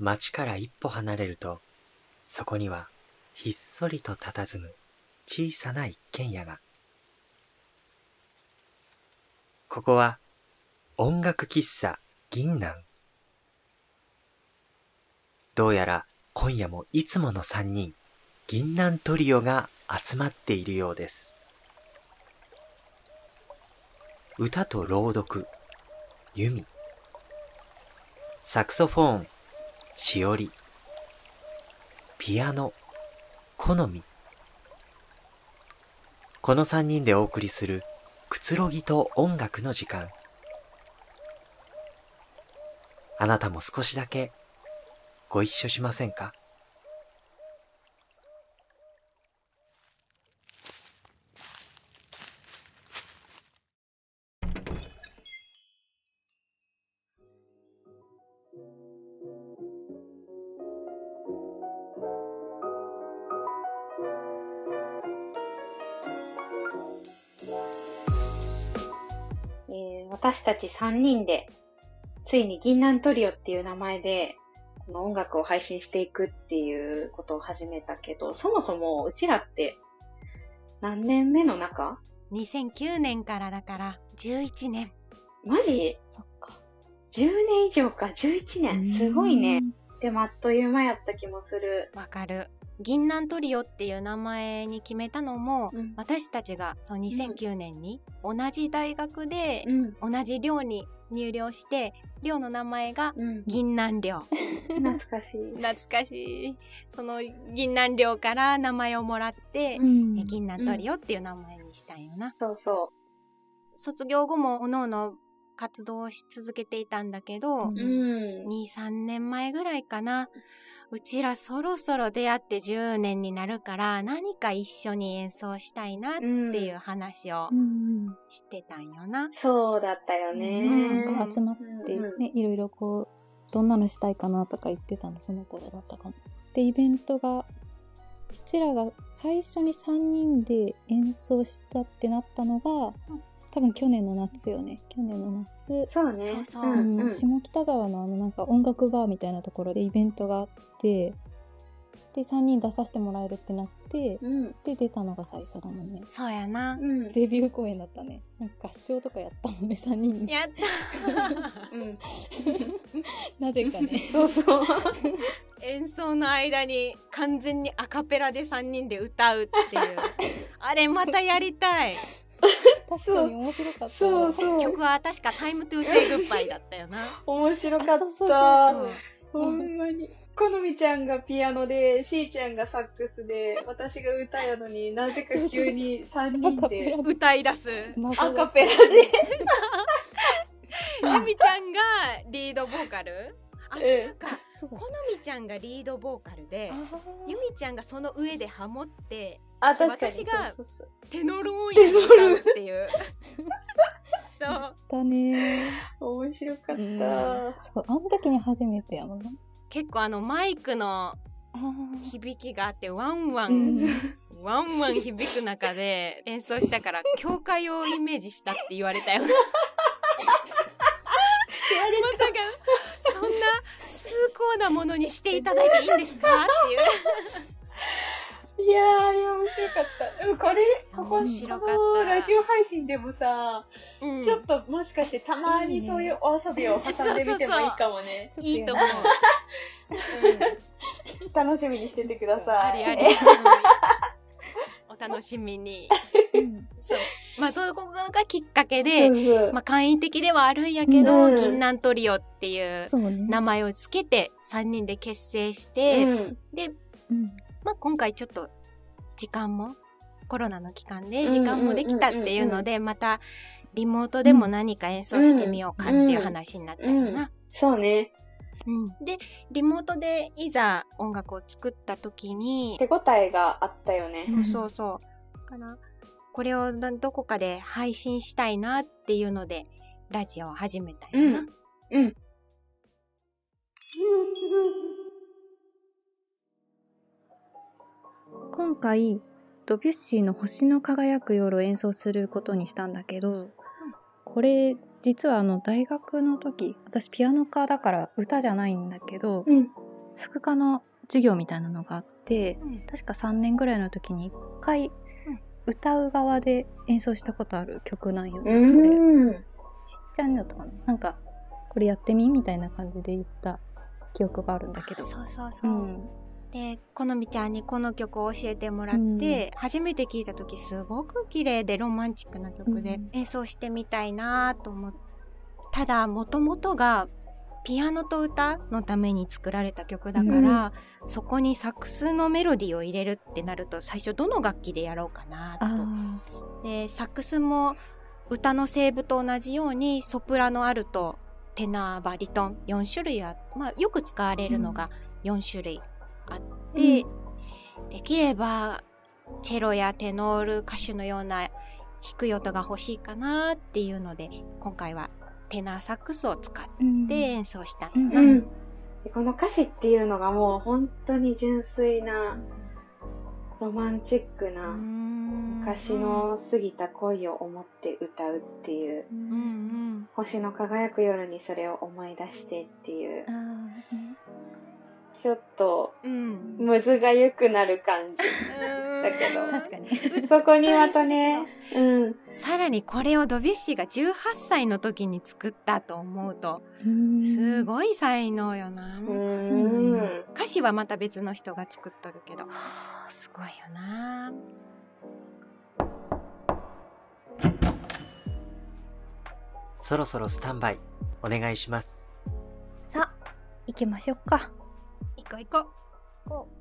町から一歩離れると、そこにはひっそりと佇む小さな一軒家が。ここは音楽喫茶銀南。どうやら今夜もいつもの三人、銀南トリオが集まっているようです。歌と朗読、弓。サクソフォーン、しおり。ピアノ、好み。この三人でお送りするくつろぎと音楽の時間。あなたも少しだけご一緒しませんか？私たち3人で、ついに銀杏トリオっていう名前で、この音楽を配信していくっていうことを始めたけど、そもそもうちらって何年目の中 ?2009 年からだから11年。マジ？そっか。10年以上か、11年。すごいね。でもあっという間やった気もする。わかる。銀杏トリオっていう名前に決めたのも、うん、私たちがその2009年に同じ大学で同じ寮に入寮して、寮の名前が銀杏寮。懐かしい。懐かしい。その銀杏寮から名前をもらって、うん、銀杏トリオっていう名前にしたんよな。そうそう。卒業後もおのおの活動し続けていたんだけど、うん、2、3年前ぐらいかな。うちらそろそろ出会って10年になるから何か一緒に演奏したいなっていう話をしてたんよな。うん、そうだったよね。うん、集まってね、いろいろこう、どんなのしたいかなとか言ってたの、その頃だったかも。で、イベントが、うちらが最初に3人で演奏したってなったのが、多分去年の夏よね。去年の夏。そうね。そうそう、うんうん、下北沢のあのなんか音楽バーみたいなところでイベントがあってで3人出させてもらえるってなって、うん、で出たのが最初だもんね。そうやな、うん、デビュー公演だったね。なんか合唱とかやったもんね3人。やった。うん。なぜかね。そうそう。演奏の間に完全にアカペラで3人で歌うっていう。あれまたやりたい確かに面白かったそうそう。曲は確か「タイムトゥーセイグッバイだったよな。面白かった。ほんまに。好みちゃんがピアノでしーちゃんがサックスで私が歌やのになぜか急に3人で。歌い出す。アカペラで。ゆみちゃんがリードボーカル？あ違うか。好みちゃんがリードボーカルでゆみちゃんがその上でハモってあ確かに。私がテノローンや歌うっていう。そう。だね。面白かった、うん、そうあの時に初めてやもんな結構あのマイクの響きがあってワンワン、うん、ワンワン響く中で演奏したから教会をイメージしたって言われたよ。まさかそんな崇高なものにしていただいていいんですか？っていういやー、あれ面白かった。でもこれ、ここ、こラジオ配信でもさ、うん、ちょっともしかしてたまにそういうお遊びを挟んでみてもいいかもね。いいと思う。うん、楽しみにしててください。ありあり。お楽しみに。そう。まあ、そういうことがきっかけで、まあ、簡易的ではあるんやけど、うん、銀杏トリオっていう名前をつけて、3人で結成して、で、まあ、今回ちょっと時間もコロナの期間で時間もできたっていうのでまたリモートでも何か演奏してみようかっていう話になったよな。そうね。うん、でリモートでいざ音楽を作った時に手応えがあったよね。そうそうそう。からこれをどこかで配信したいなっていうのでラジオを始めたよな。うん、うん今回ドビュッシーの「星の輝く夜」を演奏することにしたんだけど、これ実はあの大学の時私ピアノ科だから歌じゃないんだけど、うん、副科の授業みたいなのがあって、うん、確か3年ぐらいの時に1回歌う側で演奏したことある曲なんよ、ね。うん、しんちゃんだったかな？なんかこれやってみ？みたいな感じで言った記憶があるんだけど。そうそうそう。うんで好みちゃんにこの曲を教えてもらって、うん、初めて聴いた時すごく綺麗でロマンチックな曲で演奏してみたいなと思ってただもともとがピアノと歌のために作られた曲だから、うん、そこにサックスのメロディーを入れるってなると最初どの楽器でやろうかなと。でサックスも歌の声部と同じようにソプラノアルトテナーバリトン4種類あまあ、よく使われるのが4種類あって、うん、できればチェロやテノール歌手のような低い音が欲しいかなっていうので今回はテナーサックスを使って演奏したんだ、うん、この歌詞っていうのがもう本当に純粋なロマンチックな昔の過ぎた恋を思って歌うっていう、うんうん、星の輝く夜にそれを思い出してっていう、ちょっと、むずがゆくなる感じ。だけど。確かに。そこにまたね、うん。さらにこれをドビュッシーが18歳の時に作ったと思うと、すごい才能よな。歌詞はまた別の人が作っとるけど、すごいよな。そろそろスタンバイお願いします。さあ、行きましょうか。回行こう。こう。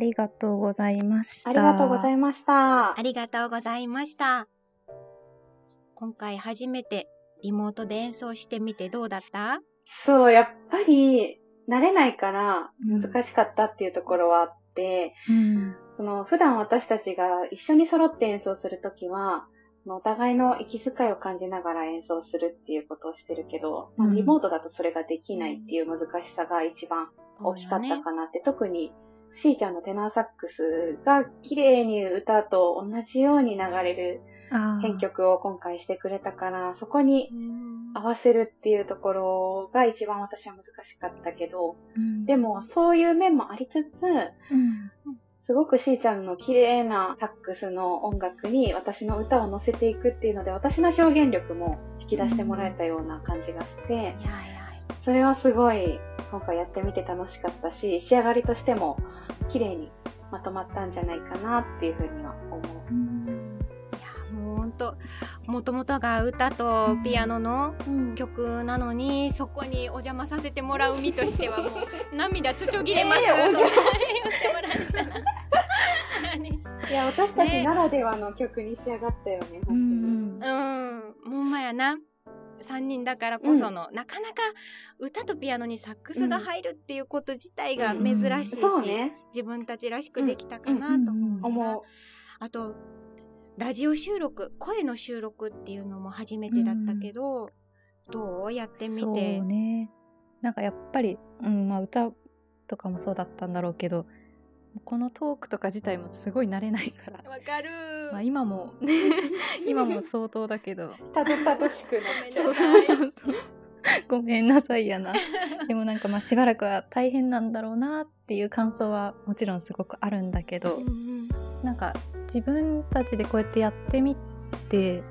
りがとうございました。ありがとうございました。ありがとうございました。今回初めてリモートで演奏してみてどうだった？そう、やっぱり慣れないから難しかったっていうところはあって、うん、その普段私たちが一緒に揃って演奏するときは、お互いの息遣いを感じながら演奏するっていうことをしてるけど、まあ、リモートだとそれができないっていう難しさが一番大きかったかなって、ね、特にしーちゃんのテナーサックスが綺麗に歌と同じように流れる編曲を今回してくれたから、そこに合わせるっていうところが一番私は難しかったけど、うん、でもそういう面もありつつ、うん、すごくしーちゃんの綺麗なサックスの音楽に私の歌を乗せていくっていうので、私の表現力も引き出してもらえたような感じがして、それはすごい今回やってみて楽しかったし、仕上がりとしても綺麗にまとまったんじゃないかなっていうふうには思う。ともともとが歌とピアノの曲なのに、うん、そこにお邪魔させてもらう身としてはもう涙ちょちょぎれます、えー、そんな言ってもらったら。いや私たちならではの曲に仕上がったよね、ね、本当に。うん、うん、んまやな。3人だからこその、うん、なかなか歌とピアノにサックスが入るっていうこと自体が珍しいし、うんね、自分たちらしくできたかなと思う。あとラジオ収録声の収録っていうのも初めてだったけど、うん、どうやってみて？ね。なんかやっぱり、うんまあ、歌とかもそうだったんだろうけどこのトークとか自体もすごい慣れないから。わかる、まあ、今も。今も相当だけど。たどたどしくなそうそうそうごめんなさいやな。でもなんかまあしばらくは大変なんだろうなっていう感想はもちろんすごくあるんだけど、うんうん、なんか自分たちでこうやってやってみて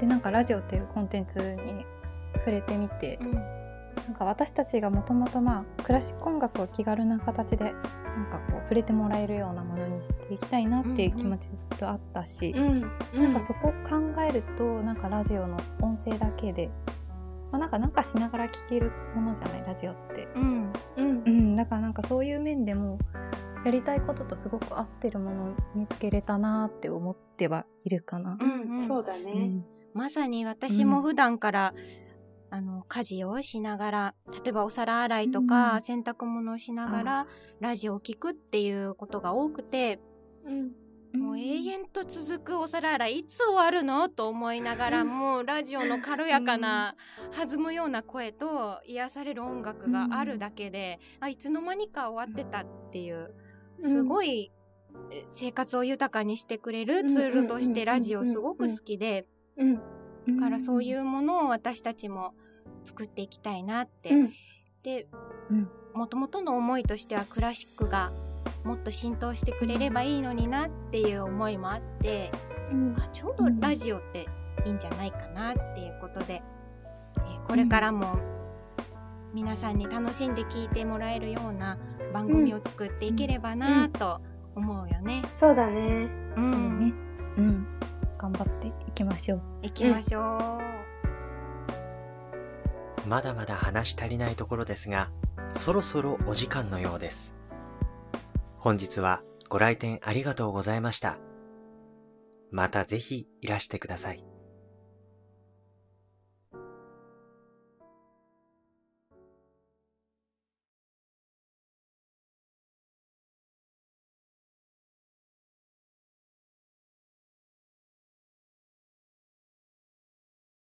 でなんかラジオっていうコンテンツに触れてみて、うん、なんか私たちがもともとまあクラシック音楽を気軽な形でなんかこう触れてもらえるようなものにしていきたいなっていう気持ちずっとあったし、うんうん、なんかそこを考えるとなんかラジオの音声だけで、まあ、なんかなんかしながら聴けるものじゃないラジオって。うんうん、うん、だからなんかそういう面でもやりたいこととすごく合ってるものを見つけれたなって思ってはいるかな。うんうん、そうだね、うん、まさに私も普段から、うん、あの家事をしながら例えばお皿洗いとか、洗濯物をしながら、ラジオを聞くっていうことが多くて、もう永遠と続くお皿洗いいつ終わるの？と思いながらもラジオの軽やかな弾むような声と癒される音楽があるだけで、あいつの間にか終わってたっていう。すごい生活を豊かにしてくれるツールとしてラジオすごく好きで、だからそういうものを私たちも作っていきたいなって。で、もともとの思いとしてはクラシックがもっと浸透してくれればいいのになっていう思いもあって、あちょうどラジオっていいんじゃないかなっていうことで、えー、これからも皆さんに楽しんで聴いてもらえるような番組を作っていければなと思うよね、そうだね。うん、そうね。うん頑張っていきましょう。いきましょう、まだまだ話し足りないところですがそろそろお時間のようです。本日はご来店ありがとうございました。またぜひいらしてください